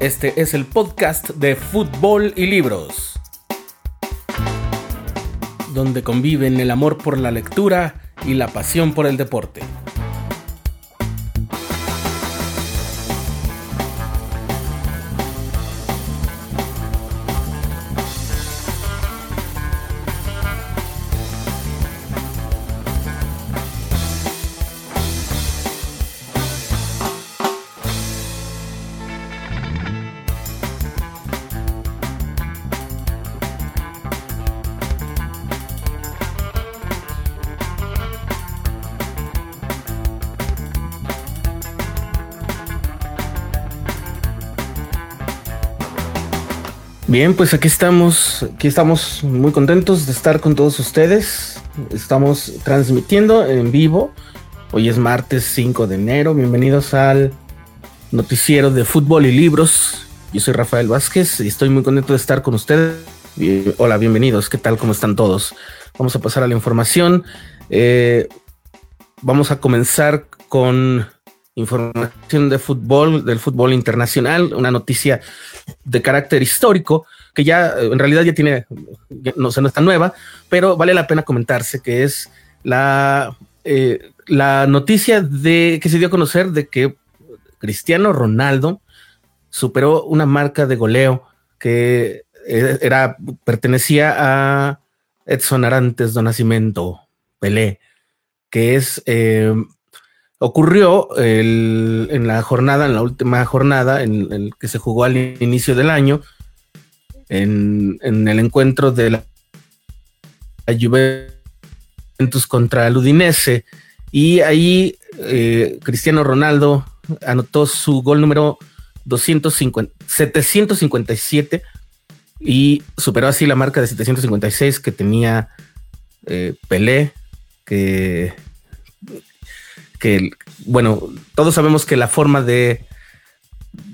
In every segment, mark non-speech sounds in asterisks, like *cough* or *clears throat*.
Este es el podcast de Fútbol y Libros, donde conviven el amor por la lectura y la pasión por el deporte. Bien, pues aquí estamos, aquí estamos muy contentos de estar con todos ustedes. Estamos transmitiendo en vivo. Hoy es martes 5 de enero. Bienvenidos al noticiero de fútbol y libros. Yo soy Rafael Vázquez y estoy muy contento de estar con ustedes. hola, bienvenidos. ¿Qué tal? ¿Cómo están todos? Vamos a pasar a la información. Eh, vamos a comenzar con información de fútbol, del fútbol internacional, una noticia de carácter histórico que ya eh, en realidad ya tiene, no sé, no es tan nueva, pero vale la pena comentarse que es la, eh, la noticia de que se dio a conocer de que Cristiano Ronaldo superó una marca de goleo que eh, era, pertenecía a Edson Arantes do Nascimento, Pelé, que es ocurrió en la jornada, en la última jornada, en el que se jugó al inicio del año, en, el encuentro de la, Juventus contra el Udinese. Y ahí eh, Cristiano Ronaldo anotó su gol número 250, 757 y superó así la marca de 756 que tenía eh, Pelé, que que, bueno, todos sabemos que la forma de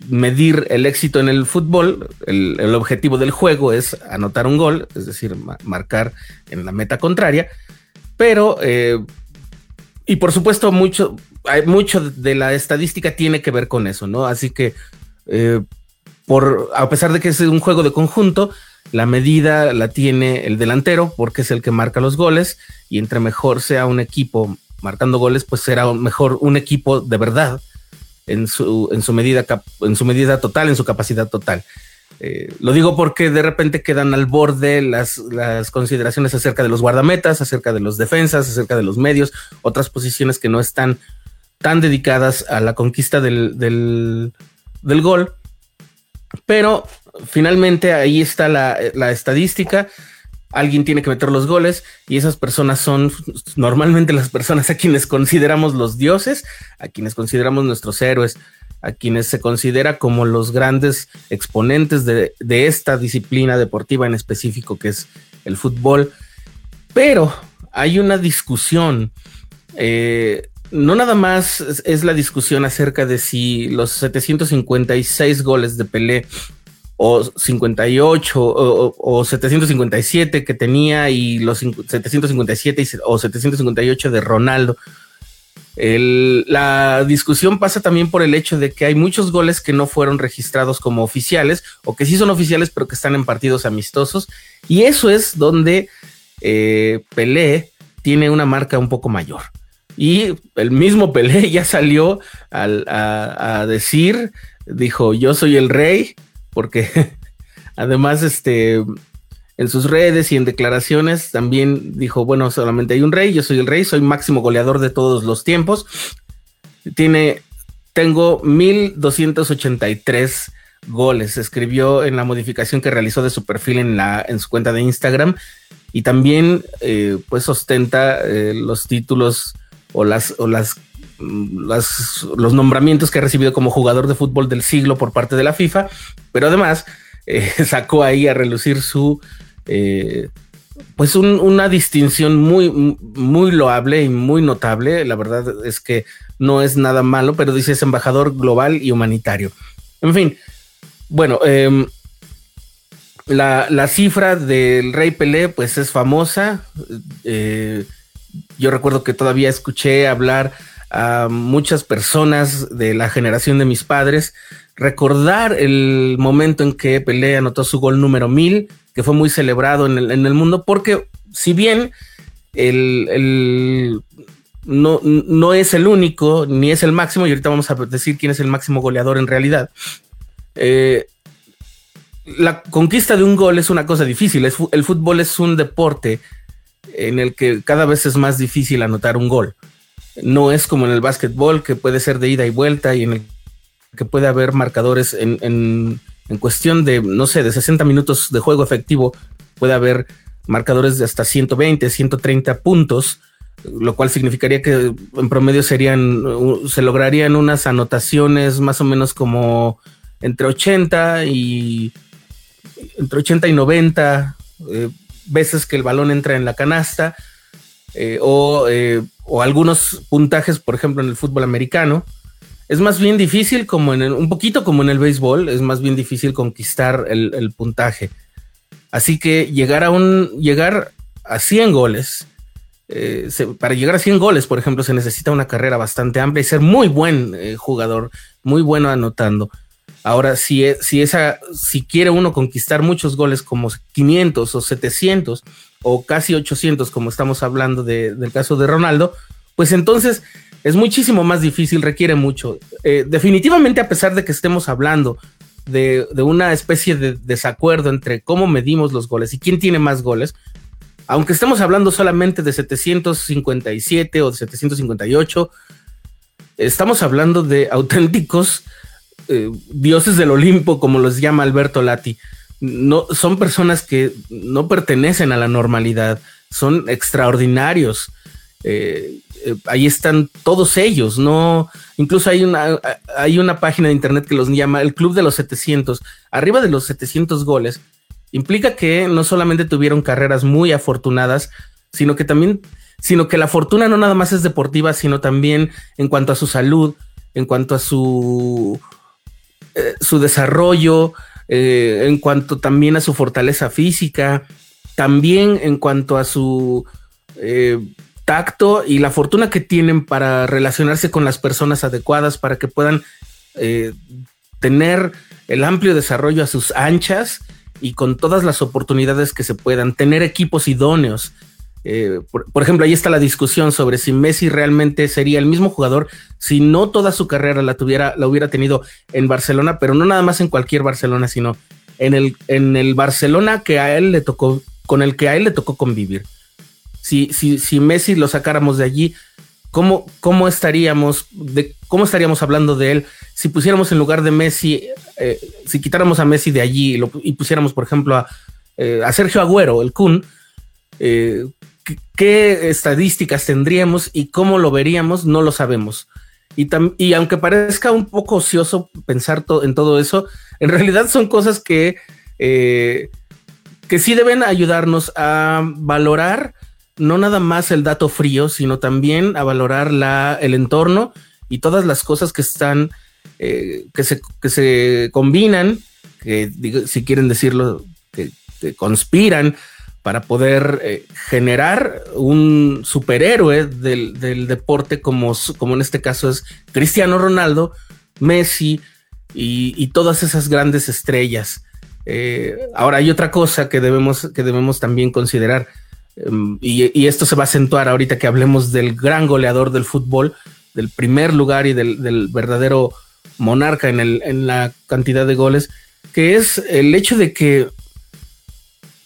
medir el éxito en el fútbol, el, objetivo del juego es anotar un gol, es decir, marcar en la meta contraria, pero, eh, y por supuesto, mucho, hay mucho de la estadística tiene que ver con eso, ¿no? Así que, eh, a pesar de que es un juego de conjunto, la medida la tiene el delantero porque es el que marca los goles y entre mejor sea un equipo marcando goles, pues será mejor un equipo de verdad en su, en su, medida, en su medida total, en su capacidad total. Eh, lo digo porque de repente quedan al borde las, las, consideraciones acerca de los guardametas, acerca de los defensas, acerca de los medios, otras posiciones que no están tan dedicadas a la conquista del, del, del gol. Pero finalmente ahí está la, la estadística alguien tiene que meter los goles y esas personas son normalmente las personas a quienes consideramos los dioses, a quienes consideramos nuestros héroes, a quienes se considera como los grandes exponentes de, esta disciplina deportiva en específico que es el fútbol. Pero hay una discusión. Eh, no nada más es, la discusión acerca de si los 756 goles de Pelé o 58 o, 757 que tenía y los 757 o 758 de Ronaldo. la discusión pasa también por el hecho de que hay muchos goles que no fueron registrados como oficiales o que sí son oficiales pero que están en partidos amistosos y eso es donde eh, Pelé tiene una marca un poco mayor. Y el mismo Pelé *laughs* ya salió a decir, dijo, yo soy el rey, porque *laughs* además, este, en sus redes y en declaraciones también dijo, bueno, solamente hay un rey, yo soy el rey, soy máximo goleador de todos los tiempos. Tiene, tengo 1283 goles, escribió en la modificación que realizó de su perfil en, la, en su cuenta de Instagram y también eh, pues ostenta eh, los títulos o las, o las los nombramientos que ha recibido como jugador de fútbol del siglo por parte de la FIFA, pero además eh, *laughs* sacó ahí a relucir su, eh, pues una distinción muy, muy loable y muy notable. La verdad es que no es nada malo, pero dice es embajador global y humanitario. En fin, bueno, em, la, la, cifra del Rey Pelé, pues es famosa. Eh, yo recuerdo que todavía escuché hablar a muchas personas de la generación de mis padres recordar el momento en que Pelé anotó su gol número 1000, que fue muy celebrado en el, mundo, porque si bien el, no, no, es el único, ni es el máximo, y ahorita vamos a decir quién es el máximo goleador en realidad. Eh, la conquista de un gol es una cosa difícil. el fútbol es un deporte en el que cada vez es más difícil anotar un gol. No es como en el básquetbol, que puede ser de ida y vuelta y en el que puede haber marcadores en, en cuestión de, no sé, de 60 minutos de juego efectivo, puede haber marcadores de hasta 120, 130 puntos lo cual significaría que en promedio serían, se lograrían unas anotaciones más o menos como entre 80 y entre 80 y 90 eh, veces que el balón entra en la canasta eh, o, eh, o, algunos puntajes, por ejemplo, en el fútbol americano. Es más bien difícil, como en un poquito como en el béisbol, es más bien difícil conquistar el, el puntaje. Así que llegar a un llegar a 100 goles eh, para llegar a 100 goles, por ejemplo, se necesita una carrera bastante amplia y ser muy buen eh, jugador, muy bueno anotando. Ahora, si, e, si, esa, si quiere uno conquistar muchos goles como 500 o 700 o casi 800, como estamos hablando del caso de Ronaldo, pues entonces es muchísimo más difícil, requiere mucho. Eh, definitivamente, a pesar de que estemos hablando de, una especie de desacuerdo entre cómo medimos los goles y quién tiene más goles, aunque estemos hablando solamente de 757 o de 758, estamos hablando de auténticos eh, dioses del Olimpo, como los llama Alberto Lati. No, son personas que no pertenecen a la normalidad, son extraordinarios. Eh, eh, ahí están todos ellos, no, incluso hay una, hay una página de internet que los llama el Club de los 700, arriba de los 700 goles, implica que no solamente tuvieron carreras muy afortunadas, sino que también, sino que la fortuna no nada más es deportiva, sino también en cuanto a su salud, en cuanto a su, eh, su desarrollo, eh, en cuanto también a su fortaleza física, también en cuanto a su eh, tacto y la fortuna que tienen para relacionarse con las personas adecuadas, para que puedan tener el amplio desarrollo a sus anchas y con todas las oportunidades que se puedan, tener equipos idóneos. Eh, por, ejemplo, ahí está la discusión sobre si Messi realmente sería el mismo jugador si no toda su carrera la tuviera, la hubiera tenido en Barcelona, pero no nada más en cualquier Barcelona, sino en el, en el Barcelona que a él le tocó, con el que a él le tocó convivir. Si, si, si Messi lo sacáramos de allí, ¿cómo, cómo estaríamos, cómo estaríamos hablando de él si pusiéramos en lugar de Messi, eh, si quitáramos a Messi de allí y, pusiéramos, por ejemplo, a, eh, a, Sergio Agüero, el Kun, eh, ¿qué, estadísticas tendríamos y cómo lo veríamos? No lo sabemos. Y, y aunque parezca un poco ocioso pensar en todo eso, en realidad son cosas que, que sí deben ayudarnos a valorar no nada más el dato frío, sino también a valorar la, el entorno y todas las cosas que están eh, que, se, que se combinan, que si quieren decirlo, que, conspiran para poder eh, generar un superhéroe del, deporte como, como en este caso es Cristiano Ronaldo, Messi y, todas esas grandes estrellas. Eh, ahora hay otra cosa que debemos, que debemos también considerar em, y, y, esto se va a acentuar ahorita que hablemos del gran goleador del fútbol, del primer lugar y del, del verdadero monarca en, el, en la cantidad de goles, que es el hecho de que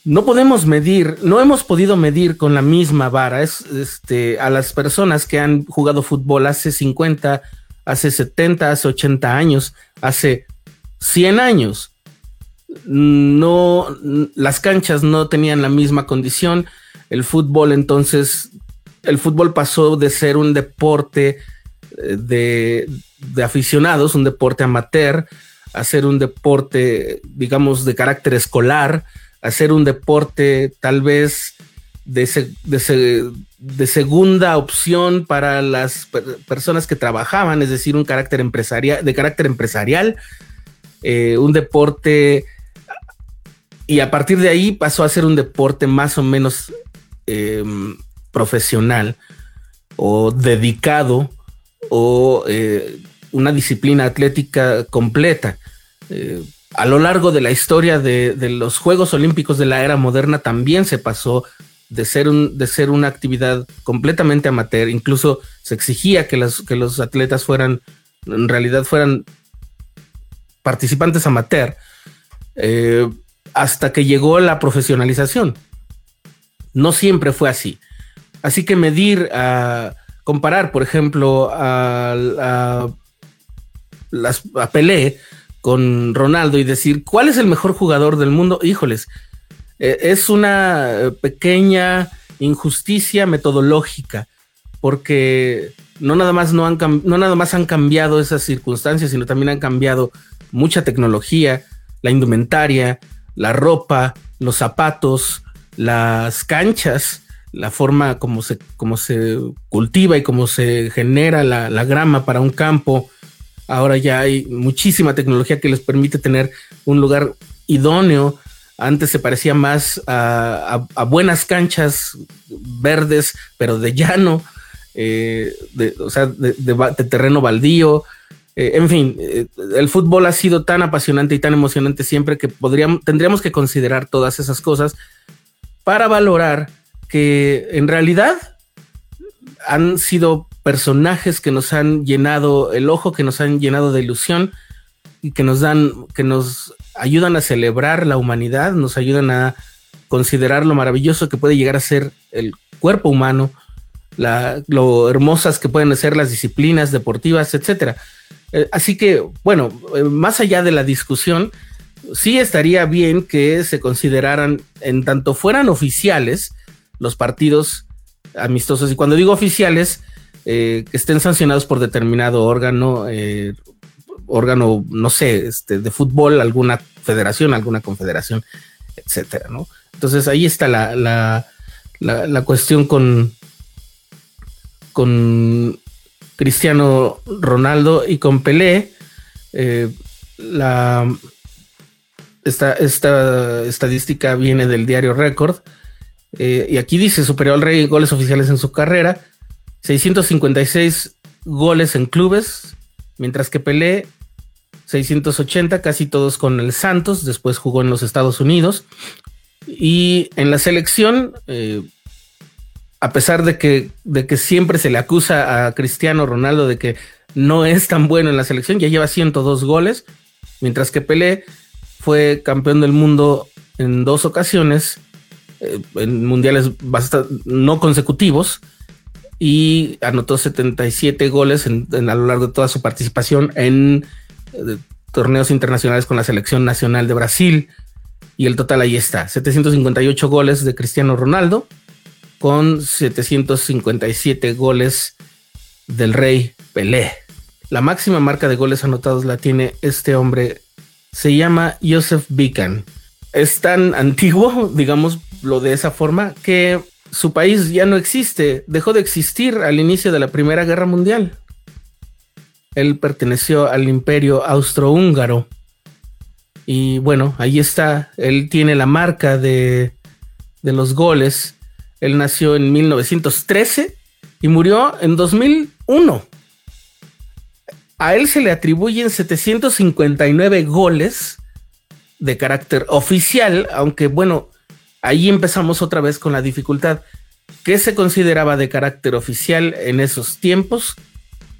no podemos medir, no hemos podido medir con la misma vara es, este, a las personas que han jugado fútbol hace 50, hace 70, hace 80 años, hace 100 años. No, las canchas no tenían la misma condición. El fútbol entonces, el fútbol pasó de ser un deporte eh, de, de aficionados, un deporte amateur, hacer un deporte, digamos, de carácter escolar, hacer un deporte tal vez de, de, segunda opción para las personas que trabajaban, es decir, un carácter empresarial, de carácter empresarial, eh, un deporte, y a partir de ahí pasó a ser un deporte más o menos em, profesional o dedicado o eh, una disciplina atlética completa. A lo largo de la historia de, los Juegos Olímpicos de la era moderna también se pasó de ser, de ser una actividad completamente amateur, incluso se exigía que, que los atletas fueran, en realidad fueran participantes amateur, eh, hasta que llegó la profesionalización. No siempre fue así. Así que medir, a comparar, por ejemplo, a, a, las, a Pelé con Ronaldo y decir cuál es el mejor jugador del mundo, híjoles, eh, es una pequeña injusticia metodológica, porque no nada más no han no nada más han cambiado esas circunstancias, sino también han cambiado mucha tecnología, la indumentaria, la ropa, los zapatos, las canchas, la forma como se, como se cultiva y cómo se genera la, la grama para un campo, Ahora ya hay muchísima tecnología que les permite tener un lugar idóneo. Antes se parecía más a, buenas canchas verdes, pero de llano, eh, de, o sea, de, terreno baldío. Eh, en fin, eh, el fútbol ha sido tan apasionante y tan emocionante siempre que podríamos, tendríamos que considerar todas esas cosas para valorar que en realidad han sido personajes que nos han llenado el ojo, que nos han llenado de ilusión y que nos dan, que nos ayudan a celebrar la humanidad, nos ayudan a considerar lo maravilloso que puede llegar a ser el cuerpo humano, lo hermosas que pueden ser las disciplinas deportivas, etcétera. Eh, así que, bueno, eh, más allá de la discusión, sí estaría bien que se consideraran, en tanto fueran oficiales, los partidos amistosos. Y cuando digo oficiales, eh, que estén sancionados por determinado órgano, eh, órgano, no sé, este, de fútbol, alguna federación, alguna confederación, etcétera, ¿no? Entonces ahí está la, la, la, cuestión con, con Cristiano Ronaldo y con Pelé. Eh, la, esta, esta estadística viene del diario Record. Y aquí dice superior al Rey goles oficiales en su carrera. 656 goles en clubes, mientras que Pelé 680, casi todos con el Santos, después jugó en los Estados Unidos. Y en la selección, eh, a pesar de que, de que siempre se le acusa a Cristiano Ronaldo de que no es tan bueno en la selección, ya lleva 102 goles, mientras que Pelé fue campeón del mundo en dos ocasiones, eh, en mundiales no consecutivos, y anotó 77 goles en, a lo largo de toda su participación en eh, torneos internacionales con la selección nacional de Brasil. Y el total ahí está, 758 goles de Cristiano Ronaldo con 757 goles del rey Pelé. La máxima marca de goles anotados la tiene este hombre, se llama Joseph Bican. Es tan antiguo, digámoslo de esa forma, que su país ya no existe, dejó de existir al inicio de la Primera Guerra Mundial. Él perteneció al imperio austrohúngaro. Y bueno, ahí está, él tiene la marca de, de los goles. Él nació en 1913 y murió en 2001. A él se le atribuyen 759 goles de carácter oficial, aunque bueno, ahí empezamos otra vez con la dificultad. ¿Qué se consideraba de carácter oficial en esos tiempos?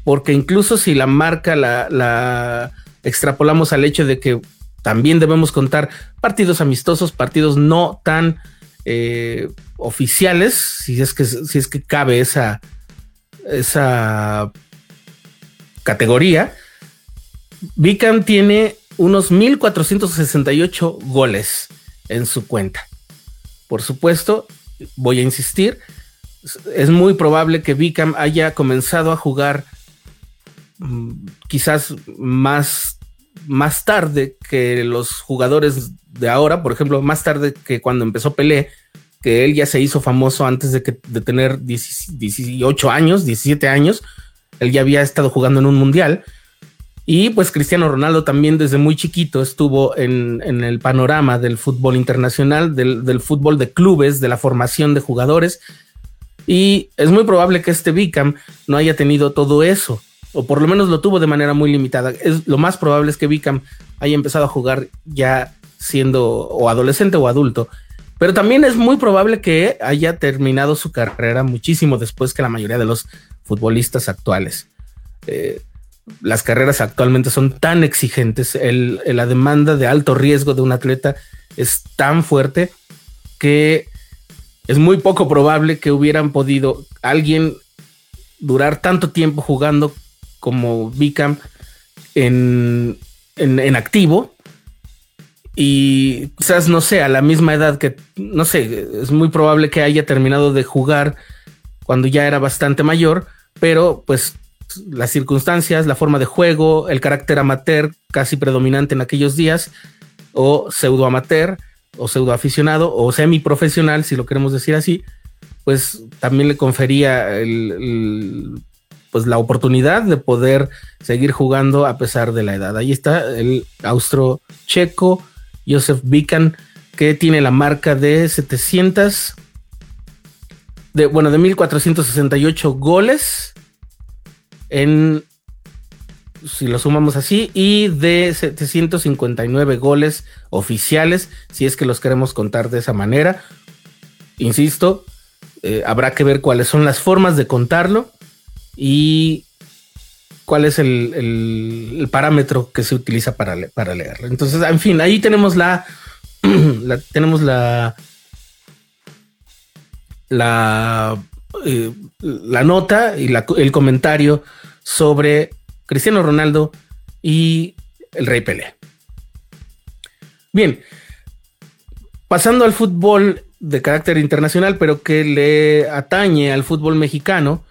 Porque incluso si la marca la, extrapolamos al hecho de que también debemos contar partidos amistosos, partidos no tan eh, oficiales, si es que, si es que cabe esa, esa categoría. Vicam tiene unos 1468 goles en su cuenta. Por supuesto, voy a insistir, es muy probable que Vicam haya comenzado a jugar mm, quizás más, más tarde que los jugadores de ahora, por ejemplo, más tarde que cuando empezó Pelé, que él ya se hizo famoso antes de, que, de tener 18 años, 17 años, él ya había estado jugando en un mundial. Y pues Cristiano Ronaldo también desde muy chiquito estuvo en, el panorama del fútbol internacional, del, fútbol de clubes, de la formación de jugadores. Y es muy probable que este Bicam no haya tenido todo eso. o por lo menos lo tuvo de manera muy limitada. Es, lo más probable es que Vickham haya empezado a jugar ya siendo o adolescente o adulto. Pero también es muy probable que haya terminado su carrera muchísimo después que la mayoría de los futbolistas actuales. Eh, las carreras actualmente son tan exigentes, la demanda de alto riesgo de un atleta es tan fuerte que es muy poco probable que hubieran podido alguien durar tanto tiempo jugando como Vicam en, en, activo. Y quizás no sé, a la misma edad que, no sé, es muy probable que haya terminado de jugar cuando ya era bastante mayor, pero pues las circunstancias, la forma de juego, el carácter amateur casi predominante en aquellos días, o pseudo amateur, o pseudo aficionado, o semi profesional, si lo queremos decir así, pues también le confería el pues la oportunidad de poder seguir jugando a pesar de la edad. Ahí está el austro checo Josef Bican que tiene la marca de 700 de bueno, de 1468 goles en si lo sumamos así y de 759 goles oficiales, si es que los queremos contar de esa manera. Insisto, eh, habrá que ver cuáles son las formas de contarlo y cuál es el, parámetro que se utiliza para, para leerlo. Entonces, en fin, ahí tenemos la, *clears throat* tenemos la, la, eh, la nota y el comentario sobre Cristiano Ronaldo y el Rey Pelé. Bien, pasando al fútbol de carácter internacional, pero que le atañe al fútbol mexicano,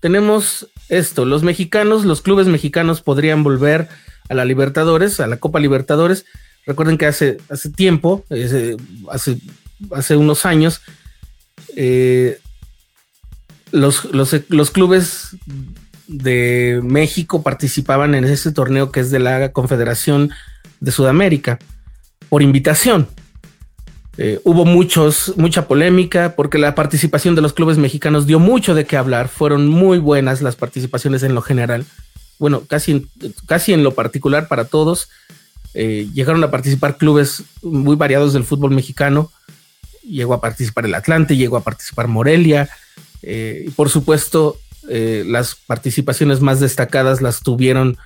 tenemos esto, los mexicanos, los clubes mexicanos podrían volver a la Libertadores, a la Copa Libertadores. Recuerden que hace, hace tiempo, hace, hace unos años, eh, los, los, clubes de México participaban en ese torneo que es de la Confederación de Sudamérica por invitación. Eh, hubo muchos, mucha polémica porque la participación de los clubes mexicanos dio mucho de qué hablar. Fueron muy buenas las participaciones en lo general. Bueno, casi, casi en lo particular para todos. Eh, llegaron a participar clubes muy variados del fútbol mexicano. Llegó a participar el Atlante, llegó a participar Morelia. Eh, y por supuesto, las participaciones más destacadas las tuvieron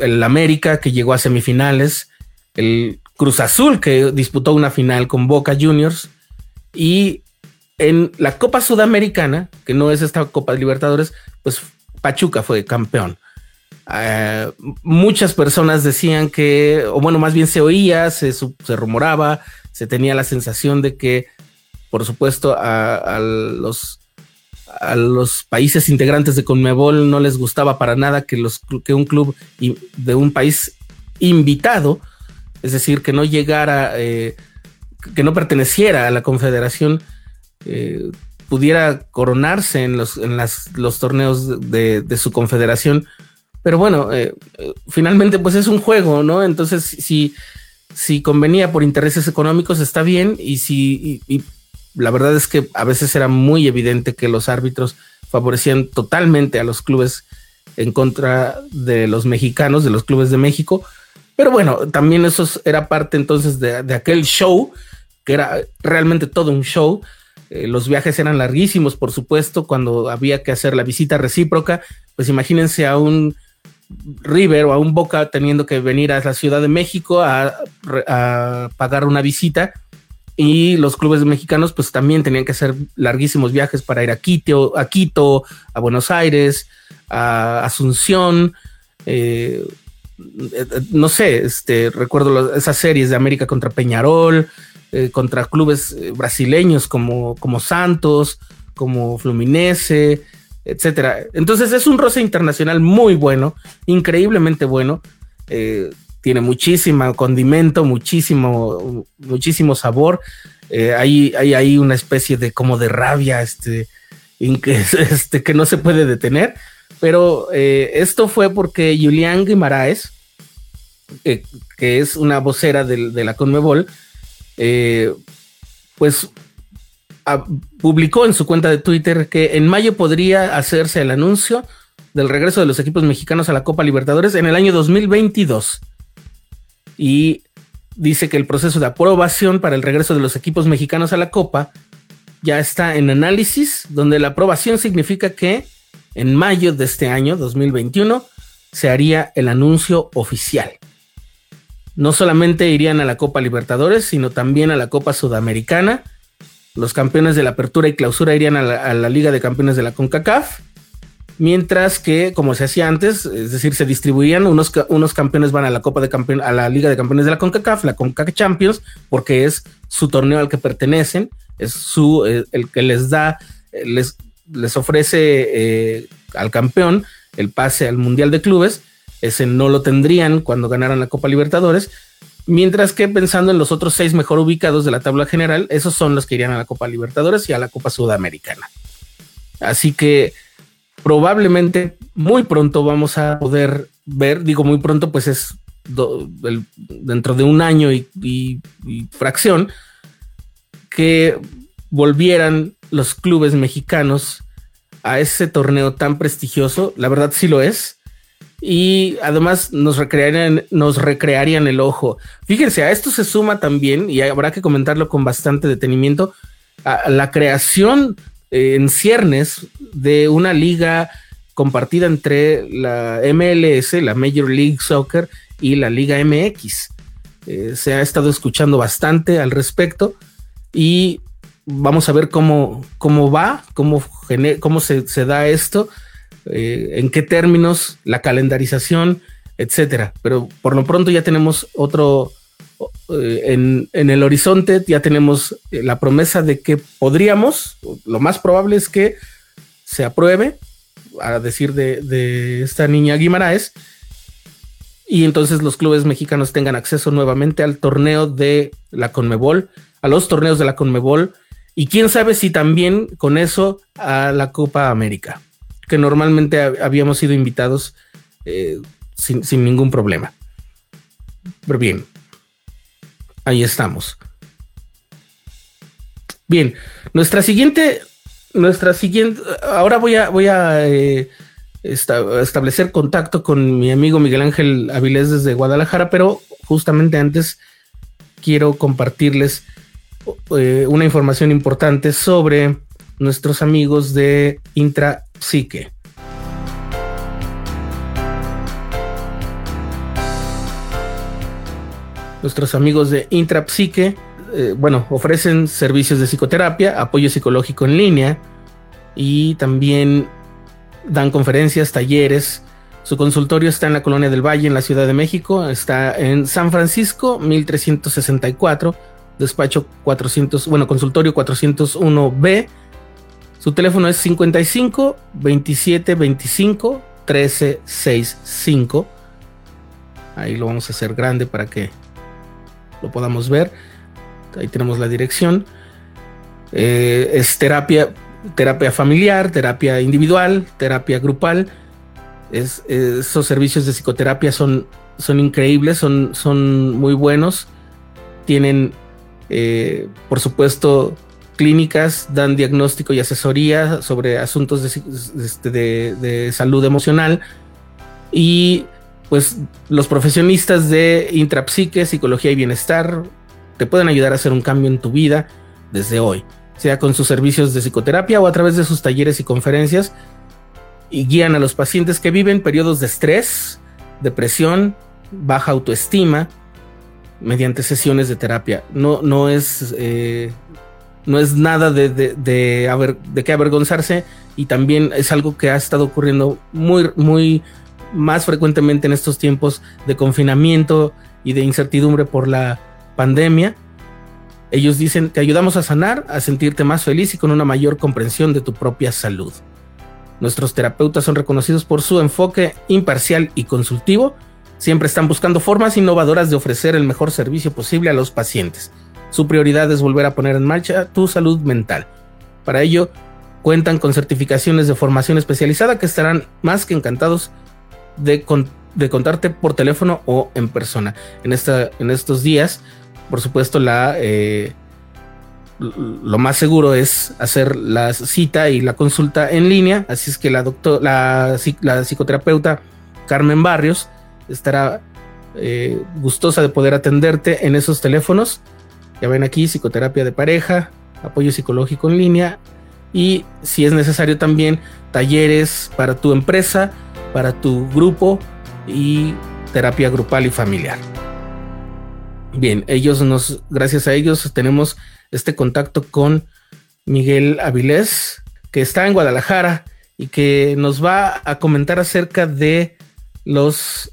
el América, que llegó a semifinales, el Cruz Azul, que disputó una final con Boca Juniors, y en la Copa Sudamericana, que no es esta Copa Libertadores, pues Pachuca fue campeón. Eh, muchas personas decían que, o bueno, más bien se oía, se, se rumoraba, se tenía la sensación de que, por supuesto, a, los, a los países integrantes de Conmebol no les gustaba para nada que, los, que un club de un país invitado es decir, que no llegara, eh, que no perteneciera a la confederación, eh, pudiera coronarse en los, en los torneos de, su confederación. Pero bueno, eh, finalmente pues es un juego, ¿no? Entonces, si, si convenía por intereses económicos, está bien. Y si la verdad es que a veces era muy evidente que los árbitros favorecían totalmente a los clubes en contra de los mexicanos, de los clubes de México. Pero bueno, también eso era parte entonces de, aquel show, que era realmente todo un show. Eh, los viajes eran larguísimos, por supuesto, cuando había que hacer la visita recíproca. Pues imagínense a un River o a un Boca teniendo que venir a la Ciudad de México a, pagar una visita. Y los clubes mexicanos pues también tenían que hacer larguísimos viajes para ir a Quito, a, Quito, a Buenos Aires, a Asunción. Eh, no sé, este, recuerdo esas series de América contra Peñarol, eh, contra clubes eh, brasileños como, como Santos, como Fluminense, etcétera. Entonces es un roce internacional muy bueno, increíblemente bueno. Eh, tiene muchísimo condimento, muchísimo, muchísimo sabor. hay, hay, hay, una especie de como de rabia, este, *laughs* este, que no se puede detener. Pero eh, esto fue porque Julián Guimaraes, eh, que es una vocera de, la Conmebol, eh, pues publicó en su cuenta de Twitter que en mayo podría hacerse el anuncio del regreso de los equipos mexicanos a la Copa Libertadores en el año 2022. Y dice que el proceso de aprobación para el regreso de los equipos mexicanos a la Copa ya está en análisis, donde la aprobación significa que en mayo de este año, 2021, se haría el anuncio oficial. No solamente irían a la Copa Libertadores, sino también a la Copa Sudamericana. Los campeones de la apertura y clausura irían a la, Liga de Campeones de la CONCACAF. Mientras que, como se hacía antes, es decir, se distribuían, unos, unos campeones van a la Copa de Campeones, a la Liga de Campeones de la CONCACAF, la CONCACAF Champions, porque es su torneo al que pertenecen, es su, eh, el que les da, eh, les, les ofrece eh, al campeón el pase al Mundial de Clubes, ese no lo tendrían cuando ganaran la Copa Libertadores, mientras que pensando en los otros seis mejor ubicados de la tabla general, esos son los que irían a la Copa Libertadores y a la Copa Sudamericana. Así que probablemente muy pronto vamos a poder ver, digo muy pronto, pues es dentro de un año y fracción, que volvieran los clubes mexicanos a ese torneo tan prestigioso. La verdad sí lo es. Y además nos recrearían, nos recrearían el ojo. Fíjense, a esto se suma también, y habrá que comentarlo con bastante detenimiento, a la creación en ciernes de una liga compartida entre la MLS, la Major League Soccer, y la Liga MX. Eh, se ha estado escuchando bastante al respecto y vamos a ver cómo, cómo va, cómo, cómo se, da esto, eh, en qué términos, la calendarización, etcétera. Pero por lo pronto ya tenemos otro, eh, en, el horizonte ya tenemos eh, la promesa de que podríamos, lo más probable es que se apruebe, a decir de, esta niña Guimaraes, y entonces los clubes mexicanos tengan acceso nuevamente al torneo de la Conmebol, a los torneos de la Conmebol y quién sabe si también con eso a la Copa América, que normalmente habíamos sido invitados eh, sin, ningún problema. Pero bien, ahí estamos. Bien, nuestra siguiente, nuestra siguiente, ahora voy a, voy a eh, establecer contacto con mi amigo Miguel Ángel Avilés desde Guadalajara, pero justamente antes quiero compartirles eh, una información importante sobre nuestros amigos de Intrapsique. Nuestros amigos de Intrapsique, eh, bueno, ofrecen servicios de psicoterapia, apoyo psicológico en línea y también dan conferencias, talleres. Su consultorio está en la Colonia del Valle, en la Ciudad de México. Está en San Francisco, 1364 despacho 400, bueno, consultorio 401B. Su teléfono es 55 27 25 13 65. Ahí lo vamos a hacer grande para que lo podamos ver. Ahí tenemos la dirección. Eh, es terapia, terapia familiar, terapia individual, terapia grupal. Es, esos servicios de psicoterapia son, son increíbles, son, son muy buenos. Tienen eh, por supuesto, clínicas dan diagnóstico y asesoría sobre asuntos de, este, salud emocional y pues los profesionistas de intrapsique, psicología y bienestar te pueden ayudar a hacer un cambio en tu vida desde hoy, sea con sus servicios de psicoterapia o a través de sus talleres y conferencias y guían a los pacientes que viven periodos de estrés, depresión, baja autoestima, mediante sesiones de terapia. No, no es, eh, no es nada de, de, de, avergonzarse y también es algo que ha estado ocurriendo muy, muy más frecuentemente en estos tiempos de confinamiento y de incertidumbre por la pandemia. Ellos dicen, te ayudamos a sanar, a sentirte más feliz y con una mayor comprensión de tu propia salud. Nuestros terapeutas son reconocidos por su enfoque imparcial y consultivo Siempre están buscando formas innovadoras de ofrecer el mejor servicio posible a los pacientes. Su prioridad es volver a poner en marcha tu salud mental. Para ello, cuentan con certificaciones de formación especializada que estarán más que encantados de, contarte por teléfono o en persona. En, esta, en estos días, por supuesto, la, eh, lo más seguro es hacer la cita y la consulta en línea. Así es que la, doctor, la, psicoterapeuta Carmen Barrios estará eh, gustosa de poder atenderte en esos teléfonos. Ya ven aquí, psicoterapia de pareja, apoyo psicológico en línea y si es necesario también talleres para tu empresa, para tu grupo y terapia grupal y familiar. Bien, ellos nos, gracias a ellos tenemos este contacto con Miguel Avilés, que está en Guadalajara y que nos va a comentar acerca de los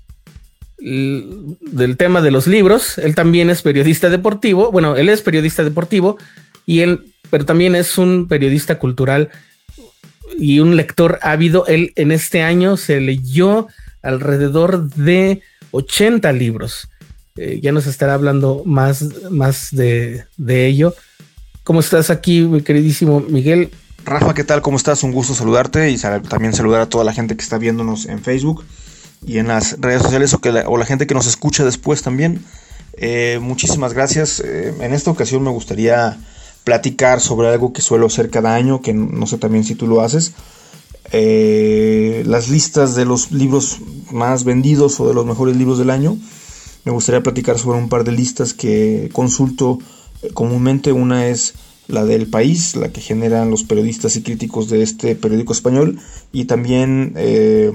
del tema de los libros. Él también es periodista deportivo. Bueno, él es periodista deportivo y él, pero también es un periodista cultural y un lector ávido. Él en este año se leyó alrededor de 80 libros. Eh, ya nos estará hablando más, más de, de ello. ¿Cómo estás aquí, mi queridísimo Miguel? Rafa, ¿qué tal? ¿Cómo estás? Un gusto saludarte y también saludar a toda la gente que está viéndonos en Facebook y en las redes sociales o, que la, o la gente que nos escucha después también. Eh, muchísimas gracias. Eh, en esta ocasión me gustaría platicar sobre algo que suelo hacer cada año, que no sé también si tú lo haces. Eh, las listas de los libros más vendidos o de los mejores libros del año. Me gustaría platicar sobre un par de listas que consulto comúnmente. Una es la del país, la que generan los periodistas y críticos de este periódico español, y también eh,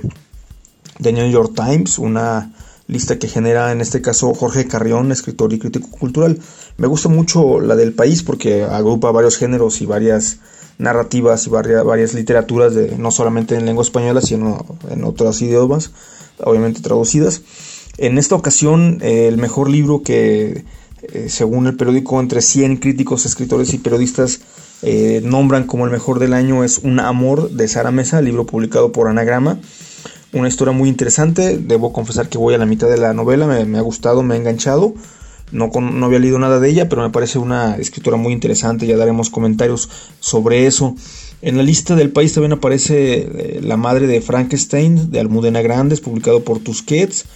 The New York Times, una lista que genera en este caso Jorge Carrión, escritor y crítico cultural. Me gusta mucho la del país porque agrupa varios géneros y varias narrativas y varias, literaturas, de, no solamente en lengua española, sino en otros idiomas, obviamente traducidas. En esta ocasión, eh, el mejor libro que eh, según el periódico, entre 100 críticos, escritores y periodistas eh, nombran como el mejor del año es Un Amor de Sara Mesa, libro publicado por Anagrama. Una historia muy interesante, debo confesar que voy a la mitad de la novela, me, ha gustado, me ha enganchado. No, no, había leído nada de ella, pero me parece una escritora muy interesante, ya daremos comentarios sobre eso. En la lista del país también aparece eh, La madre de Frankenstein, de Almudena Grandes, publicado por Tusquets.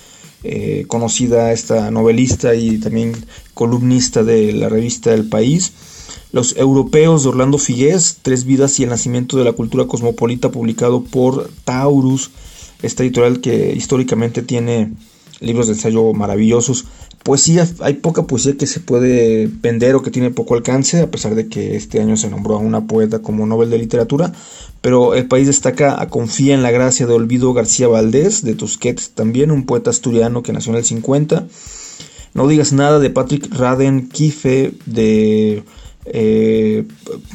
Eh, conocida esta novelista y también columnista de la revista El País. Los Europeos de Orlando Figués, Tres vidas y el nacimiento de la cultura cosmopolita, publicado por Taurus, esta editorial que históricamente tiene libros de ensayo maravillosos. Poesía, hay poca poesía que se puede vender o que tiene poco alcance, a pesar de que este año se nombró a una poeta como Nobel de Literatura, pero el país destaca a Confía en la Gracia de Olvido García Valdés, de Tusquets también, un poeta asturiano que nació en el 50. No digas nada de Patrick Raden Kife, de eh,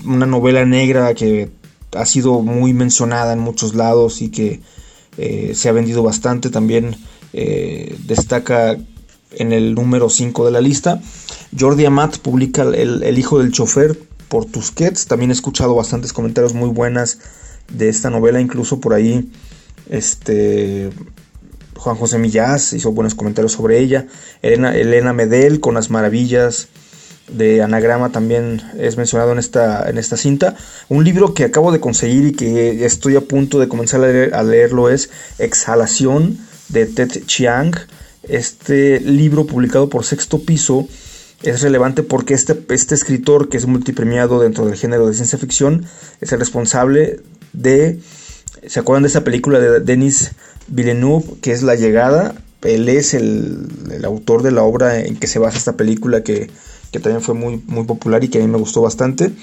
una novela negra que ha sido muy mencionada en muchos lados y que eh, se ha vendido bastante, también eh, destaca en el número 5 de la lista. Jordi Amat publica el, el Hijo del Chofer, por Tusquets. También he escuchado bastantes comentarios muy buenas de esta novela, incluso por ahí este Juan José Millás hizo buenos comentarios sobre ella. Elena, Elena Medel con las maravillas de Anagrama también es mencionado en esta, en esta cinta. Un libro que acabo de conseguir y que estoy a punto de comenzar a, a leerlo es Exhalación de Ted Chiang. Este libro publicado por Sexto Piso es relevante porque este, este escritor, que es multipremiado dentro del género de ciencia ficción, es el responsable de. ¿Se acuerdan de esa película de Denis Villeneuve, que es La Llegada? Él es el, autor de la obra en que se basa esta película, que, también fue muy, muy popular y que a mí me gustó bastante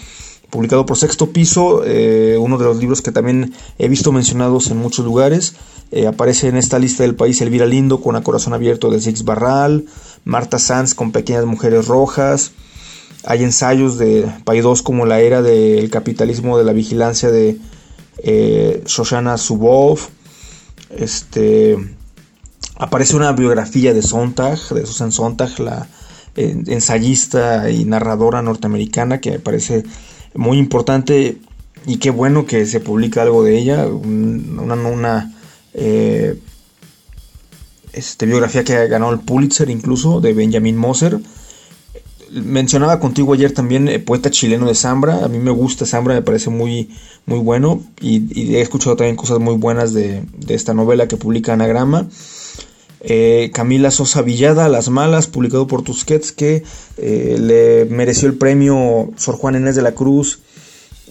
publicado por Sexto Piso, eh, uno de los libros que también he visto mencionados en muchos lugares. Eh, aparece en esta lista del país Elvira Lindo con A Corazón Abierto de Six Barral, Marta Sanz con Pequeñas Mujeres Rojas. Hay ensayos de Paidós como La Era del Capitalismo de la Vigilancia de eh, Shoshana Subov. Este, aparece una biografía de Sontag, de Susan Sontag, la ensayista y narradora norteamericana, que me parece muy importante y qué bueno que se publica algo de ella, una, una eh, este, biografía que ganó el Pulitzer incluso, de Benjamin Moser. Mencionaba contigo ayer también eh, poeta chileno de Zambra, a mí me gusta Zambra, me parece muy, muy bueno y, he escuchado también cosas muy buenas de, esta novela que publica Anagrama. Eh, Camila Sosa Villada, Las Malas, publicado por Tusquets, que eh, le mereció el premio Sor Juan Inés de la Cruz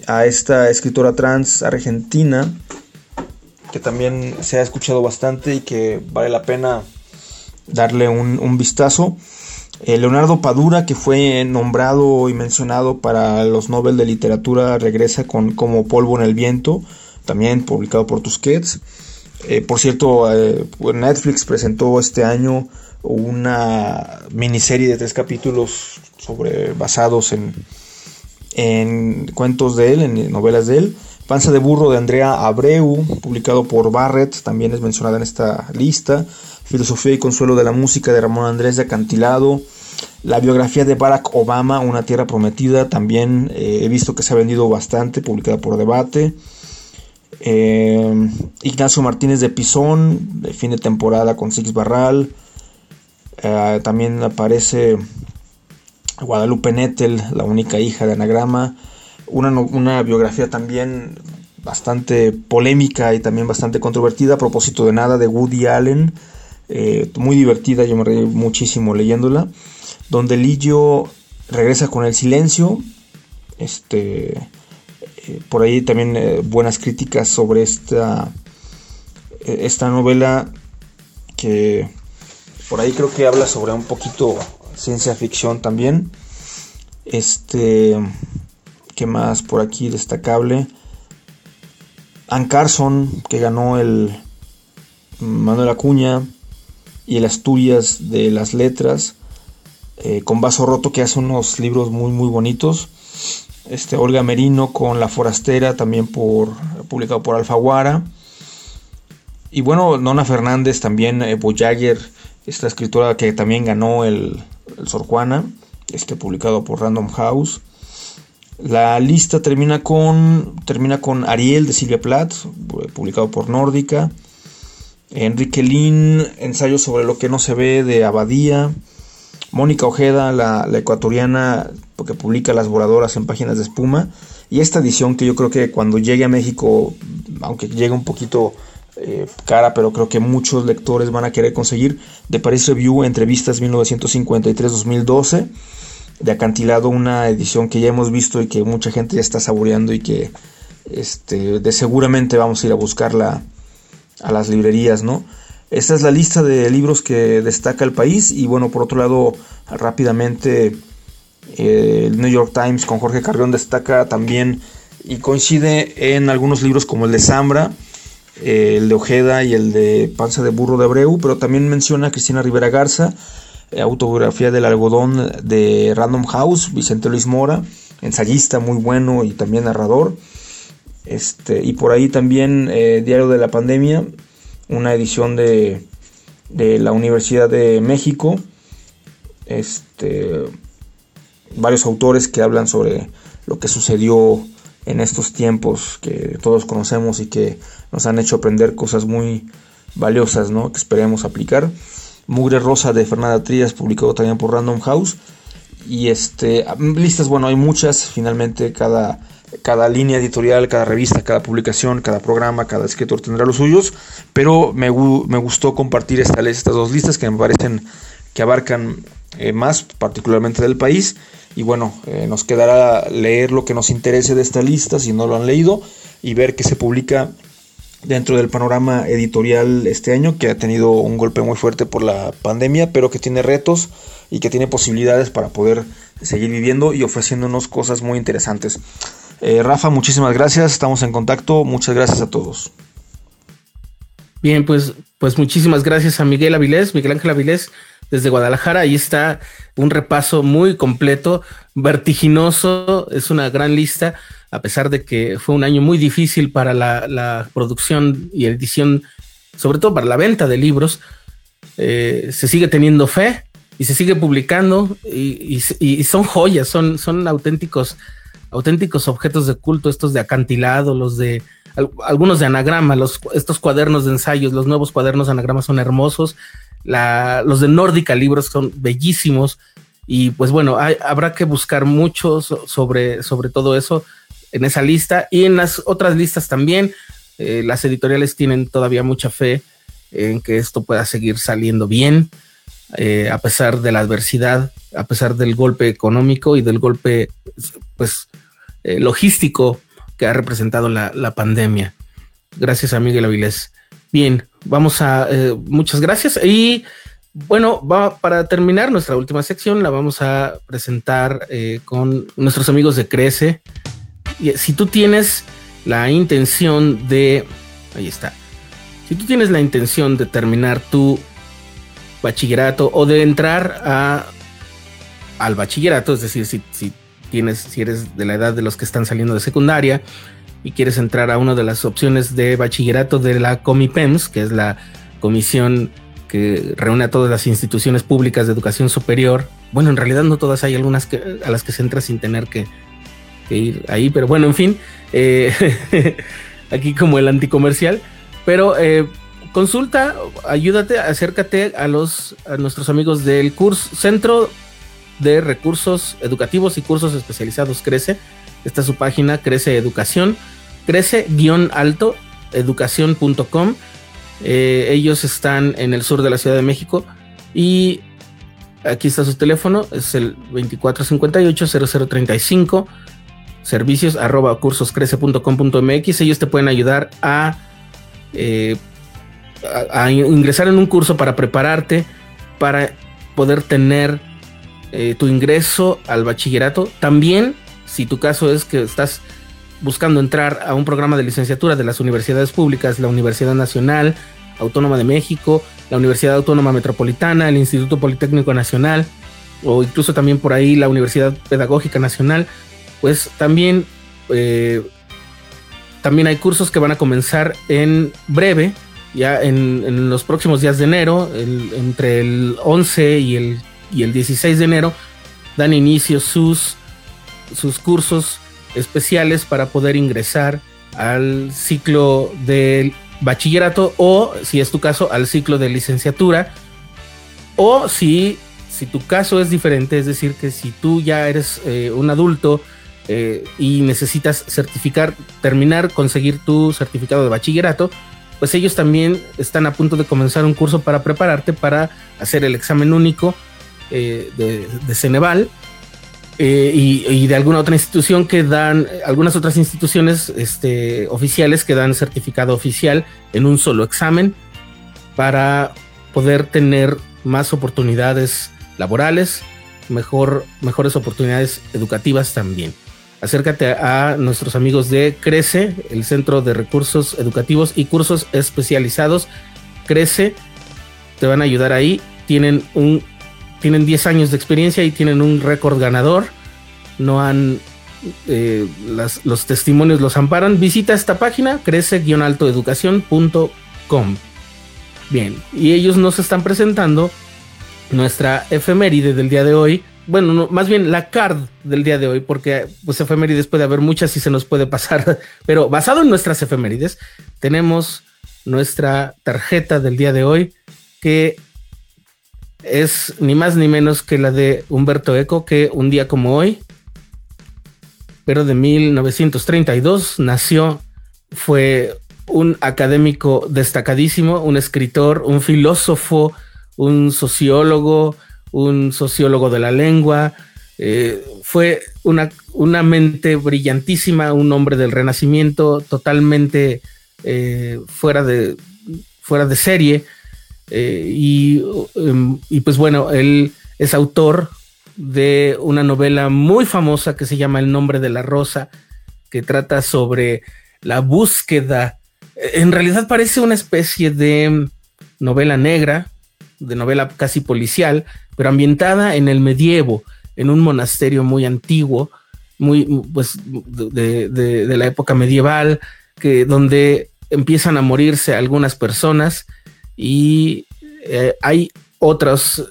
a esta escritora trans argentina, que también se ha escuchado bastante y que vale la pena darle un, vistazo. Eh, Leonardo Padura, que fue nombrado y mencionado para los Nobel de Literatura, regresa con Como Polvo en el Viento, también publicado por Tusquets. Eh, por cierto, eh, Netflix presentó este año una miniserie de tres capítulos sobre, basados en, en cuentos de él, en novelas de él. Panza de burro de Andrea Abreu, publicado por Barrett, también es mencionada en esta lista. Filosofía y consuelo de la música de Ramón Andrés de Acantilado. La biografía de Barack Obama, Una tierra prometida, también eh, he visto que se ha vendido bastante, publicada por Debate. Eh, Ignacio Martínez de Pisón, de fin de temporada con Six Barral. Eh, también aparece Guadalupe Nettel, la única hija de Anagrama. Una, una, biografía también bastante polémica y también bastante controvertida a propósito de nada de Woody Allen. Eh, muy divertida, yo me reí muchísimo leyéndola. Donde Lillo regresa con el silencio. Este eh, por ahí también eh, buenas críticas sobre esta, eh, esta novela que por ahí creo que habla sobre un poquito ciencia ficción también. Este, ¿qué más por aquí destacable? Ann Carson, que ganó el Manuel Acuña y el Asturias de las Letras, con Vaso Roto, que hace unos libros muy, muy bonitos este, Olga Merino con La Forastera, también por, publicado por Alfaguara. Y bueno, Nona Fernández, también eh, Boyager, esta escritora que también ganó el, Sor Juana, este, publicado por Random House. La lista termina con, termina con Ariel de Silvia Plath, publicado por Nórdica. Enrique Lin, ensayo sobre lo que no se ve de Abadía. Mónica Ojeda, la, ecuatoriana, que publica Las Voladoras en páginas de espuma. Y esta edición que yo creo que cuando llegue a México, aunque llegue un poquito eh, cara, pero creo que muchos lectores van a querer conseguir, de Paris Review, entrevistas 1953-2012, de Acantilado, una edición que ya hemos visto y que mucha gente ya está saboreando y que este, de seguramente vamos a ir a buscarla a las librerías, ¿no? Esta es la lista de libros que destaca el país y bueno, por otro lado, rápidamente el New York Times con Jorge Carrión destaca también y coincide en algunos libros como el de Zambra, eh, el de Ojeda y el de Panza de Burro de Abreu, pero también menciona a Cristina Rivera Garza, eh, autobiografía del algodón de Random House, Vicente Luis Mora, ensayista muy bueno y también narrador. Este, y por ahí también Diario de la Pandemia, una edición de, de la Universidad de México. Este, varios autores que hablan sobre lo que sucedió en estos tiempos que todos conocemos y que nos han hecho aprender cosas muy valiosas, ¿no? Que esperemos aplicar. Mugre Rosa de Fernanda Trías, publicado también por Random House. Y este, listas, bueno, hay muchas. Finalmente, cada cada línea editorial, cada revista, cada publicación, cada programa, cada escritor tendrá los suyos, pero me, gustó compartir estas dos listas que me parecen que abarcan eh, más, particularmente del país. Y bueno, eh, nos quedará leer lo que nos interese de esta lista, si no lo han leído, y ver qué se publica dentro del panorama editorial este año, que ha tenido un golpe muy fuerte por la pandemia, pero que tiene retos y que tiene posibilidades para poder seguir viviendo y ofreciéndonos cosas muy interesantes. Eh, Rafa, muchísimas gracias, estamos en contacto, muchas gracias a todos. Bien, pues, pues muchísimas gracias a Miguel Avilés, Miguel Ángel Avilés, desde Guadalajara. Ahí está un repaso muy completo, vertiginoso, es una gran lista, a pesar de que fue un año muy difícil para la, producción y edición, sobre todo para la venta de libros. Eh, se sigue teniendo fe y se sigue publicando y, son joyas, son, son auténticos auténticos objetos de culto, estos de acantilado, los de algunos de anagrama, los, estos cuadernos de ensayos, los nuevos cuadernos de anagrama son hermosos, los de Nórdica libros son bellísimos y pues bueno, habrá que buscar mucho sobre, sobre todo eso en esa lista y en las otras listas también. Eh, las editoriales tienen todavía mucha fe en que esto pueda seguir saliendo bien, eh, a pesar de la adversidad, a pesar del golpe económico y del golpe pues, eh, logístico que ha representado la, la, pandemia. Gracias a Miguel Avilés. Bien, vamos a... Eh, muchas gracias. Y bueno, va, para terminar nuestra última sección, la vamos a presentar con nuestros amigos de Crece. Y si tú tienes la intención de... Ahí está. Si tú tienes la intención de terminar tu bachillerato o de entrar a, al bachillerato, es decir, si, si, tienes, si eres de la edad de los que están saliendo de secundaria y quieres entrar a una de las opciones de bachillerato de la COMIPEMS, que es la comisión que reúne a todas las instituciones públicas de educación superior. Bueno, en realidad no todas hay algunas que, a las que se entra sin tener que, ir ahí, pero bueno, en fin, eh, *laughs* aquí como el anticomercial. Pero eh, consulta, ayúdate, acércate a los a nuestros amigos del curso Centro de Recursos Educativos y Cursos Especializados Crece. Esta es su página, Crece Educación, crece-alto educación.com. Eh, ellos están en el sur de la Ciudad de México y aquí está su teléfono, es el 2458-0035, servicios arroba cursoscrece.com.mx. Ellos te pueden ayudar a eh, a, ingresar en un curso para prepararte, para poder tener eh, tu ingreso al bachillerato. También, si tu caso es que estás buscando entrar a un programa de licenciatura de las universidades públicas, la Universidad Nacional Autónoma de México, la Universidad Autónoma Metropolitana, el Instituto Politécnico Nacional, o incluso también por ahí la Universidad Pedagógica Nacional, pues también, eh, también hay cursos que van a comenzar en breve ya en, los próximos días de enero, entre el 11 y el, y el 16 de enero, dan inicio sus, sus cursos especiales para poder ingresar al ciclo del bachillerato o, si es tu caso, al ciclo de licenciatura. O si, si tu caso es diferente, es decir, que si tú ya eres eh, un adulto eh, y necesitas certificar, terminar, conseguir tu certificado de bachillerato, pues ellos también están a punto de comenzar un curso para prepararte para hacer el examen único eh, de, Ceneval eh, y, de alguna otra institución que dan, algunas otras instituciones este, oficiales que dan certificado oficial en un solo examen para poder tener más oportunidades laborales, mejor, mejores oportunidades educativas también acércate a nuestros amigos de Crece, el Centro de Recursos Educativos y Cursos Especializados. Crece, te van a ayudar ahí. Tienen un tienen 10 años de experiencia y tienen un récord ganador. No han eh, los testimonios los amparan. Visita esta página, crece-altoeducación.com. Bien, y ellos nos están presentando nuestra efeméride del día de hoy, bueno, más bien la card del día de hoy, porque pues efemérides puede haber muchas y se nos puede pasar, *laughs* pero basado en nuestras efemérides, tenemos nuestra tarjeta del día de hoy, que es ni más ni menos que la de Humberto Eco, que un día como hoy, pero de 1932, nació, fue un académico destacadísimo, un escritor, un filósofo, un sociólogo, un sociólogo de la lengua, eh, fue una, una, mente brillantísima, un hombre del Renacimiento totalmente eh, fuera, de, fuera de serie. Eh, y, em, y, pues bueno, él es autor de una novela muy famosa que se llama El nombre de la rosa, que trata sobre la búsqueda. En realidad parece una especie de novela negra, de novela casi policial, pero ambientada en el medievo, en un monasterio muy antiguo, muy, pues, de, la época medieval, que, donde empiezan a morirse algunas personas y eh, hay otros,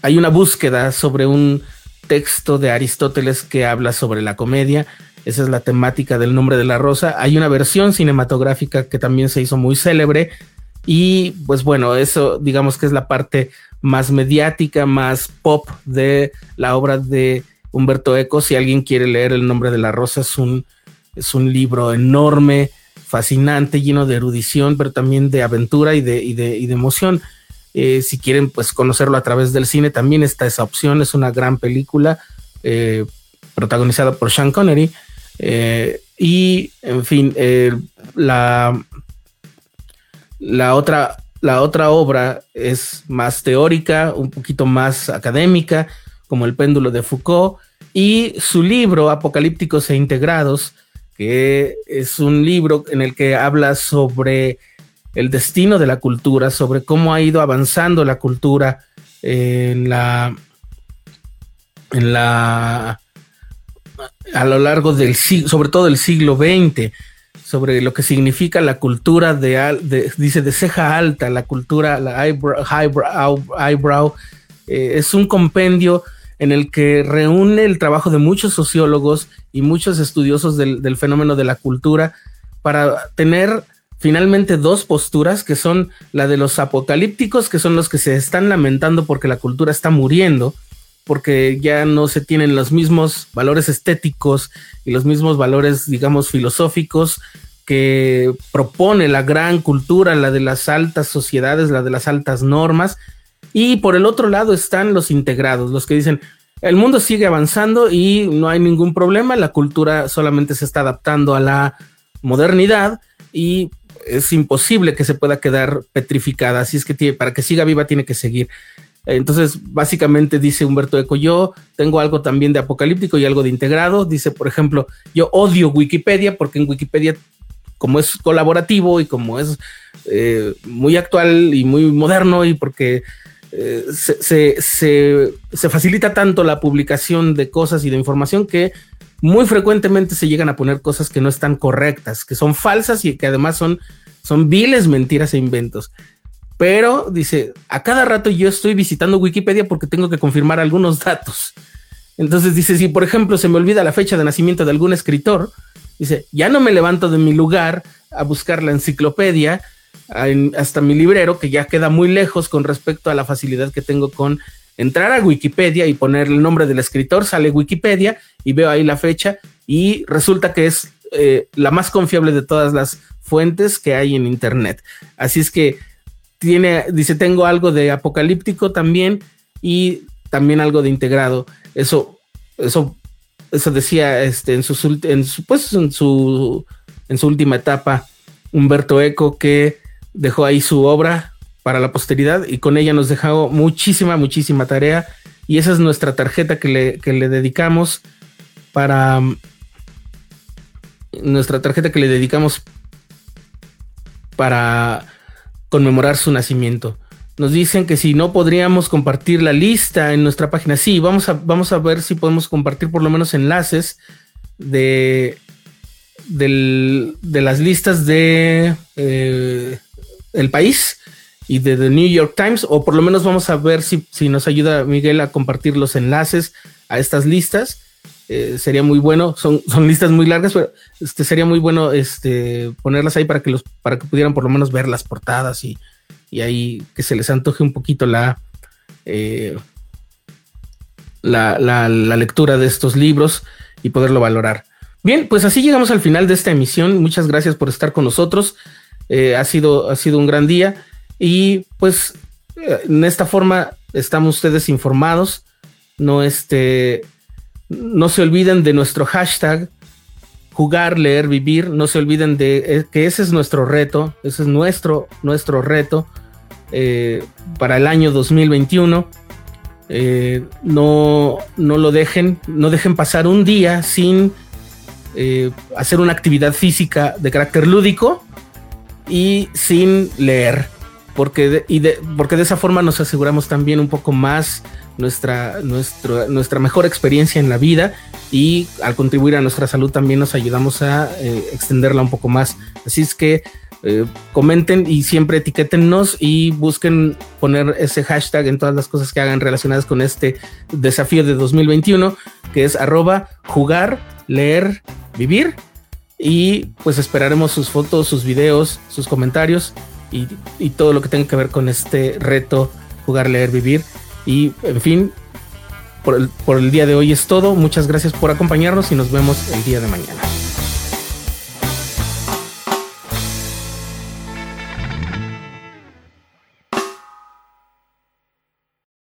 hay una búsqueda sobre un texto de Aristóteles que habla sobre la comedia. Esa es la temática del nombre de la rosa. Hay una versión cinematográfica que también se hizo muy célebre. Y pues bueno, eso digamos que es la parte más mediática, más pop de la obra de Humberto Eco. Si alguien quiere leer El nombre de la rosa, es un, es un libro enorme, fascinante, lleno de erudición, pero también de aventura y de, emoción. Eh, si quieren pues conocerlo a través del cine, también está esa opción. Es una gran película eh, protagonizada por Sean Connery. Eh, y en fin, la otra obra es más teórica, un poquito más académica, como El péndulo de Foucault. Y su libro, Apocalípticos e Integrados, que es un libro en el que habla sobre el destino de la cultura, sobre cómo ha ido avanzando la cultura en la, en la, a lo largo del siglo, sobre todo el siglo XX, sobre lo que significa la cultura de, dice, ceja alta, la cultura, la eyebrow, eh, es un compendio en el que reúne el trabajo de muchos sociólogos y muchos estudiosos del fenómeno de la cultura para tener finalmente dos posturas que son la de los apocalípticos, que son los que se están lamentando porque la cultura está muriendo, porque ya no se tienen los mismos valores estéticos y los mismos valores, digamos, filosóficos que propone la gran cultura, la de las altas sociedades, la de las altas normas. Y por el otro lado están los integrados, los que dicen, el mundo sigue avanzando y no hay ningún problema, la cultura solamente se está adaptando a la modernidad y es imposible que se pueda quedar petrificada, así es que para que siga viva tiene que seguir. Entonces, básicamente dice Humberto Eco, yo tengo algo también de apocalíptico y algo de integrado. Dice, por ejemplo, yo odio Wikipedia porque en Wikipedia, como es colaborativo y como es eh, muy actual y muy moderno y porque eh, se, se facilita tanto la publicación de cosas y de información que muy frecuentemente se llegan a poner cosas que no están correctas, que son falsas y que además son, son viles mentiras e inventos. Pero dice, a cada rato yo estoy visitando Wikipedia porque tengo que confirmar algunos datos. Entonces dice, si por ejemplo se me olvida la fecha de nacimiento de algún escritor, dice, ya no me levanto de mi lugar a buscar la enciclopedia hasta mi librero, que ya queda muy lejos con respecto a la facilidad que tengo con entrar a Wikipedia y poner el nombre del escritor, sale Wikipedia y veo ahí la fecha y resulta que es eh, la más confiable de todas las fuentes que hay en Internet. Así es que tiene, dice, tengo algo de apocalíptico también y también algo de integrado. Eso, eso, eso decía este, en, su, en, su, pues, en, su, en su última etapa Humberto Eco que dejó ahí su obra para la posteridad y con ella nos dejó muchísima, muchísima tarea y esa es nuestra tarjeta que le, que le dedicamos para nuestra tarjeta que le dedicamos para conmemorar su nacimiento. Nos dicen que si no podríamos compartir la lista en nuestra página. Sí, vamos a, vamos a ver si podemos compartir por lo menos enlaces de, de las listas de eh, el país y de The New York Times, o por lo menos vamos a ver si, si nos ayuda Miguel a compartir los enlaces a estas listas. Eh, sería muy bueno, son, son listas muy largas, pero este, sería muy bueno este, ponerlas ahí para que, los, para que pudieran por lo menos ver las portadas y, y ahí que se les antoje un poquito la, eh, la, la, lectura de estos libros y poderlo valorar. Bien, pues así llegamos al final de esta emisión. Muchas gracias por estar con nosotros. Eh, ha, sido, ha sido un gran día. Y pues en esta forma están ustedes informados. No, este, no se olviden de nuestro hashtag jugar, leer, vivir. No se olviden de eh, que ese es nuestro reto. Ese es nuestro, nuestro reto eh, para el año 2021. Eh, no, no lo dejen, no dejen pasar un día sin hacer una actividad física de carácter lúdico y sin leer porque de, y de, porque de esa forma nos aseguramos también un poco más nuestra, nuestra, nuestra mejor experiencia en la vida y al contribuir a nuestra salud también nos ayudamos a eh, extenderla un poco más. Así es que eh, comenten y siempre etiquétennos y busquen poner ese hashtag en todas las cosas que hagan relacionadas con este desafío de 2021, que es arroba jugar, leer, vivir. Y pues esperaremos sus fotos, sus videos, sus comentarios y, todo lo que tenga que ver con este reto, jugar, leer, vivir. Y en fin, por el, por el día de hoy es todo. Muchas gracias por acompañarnos y nos vemos el día de mañana.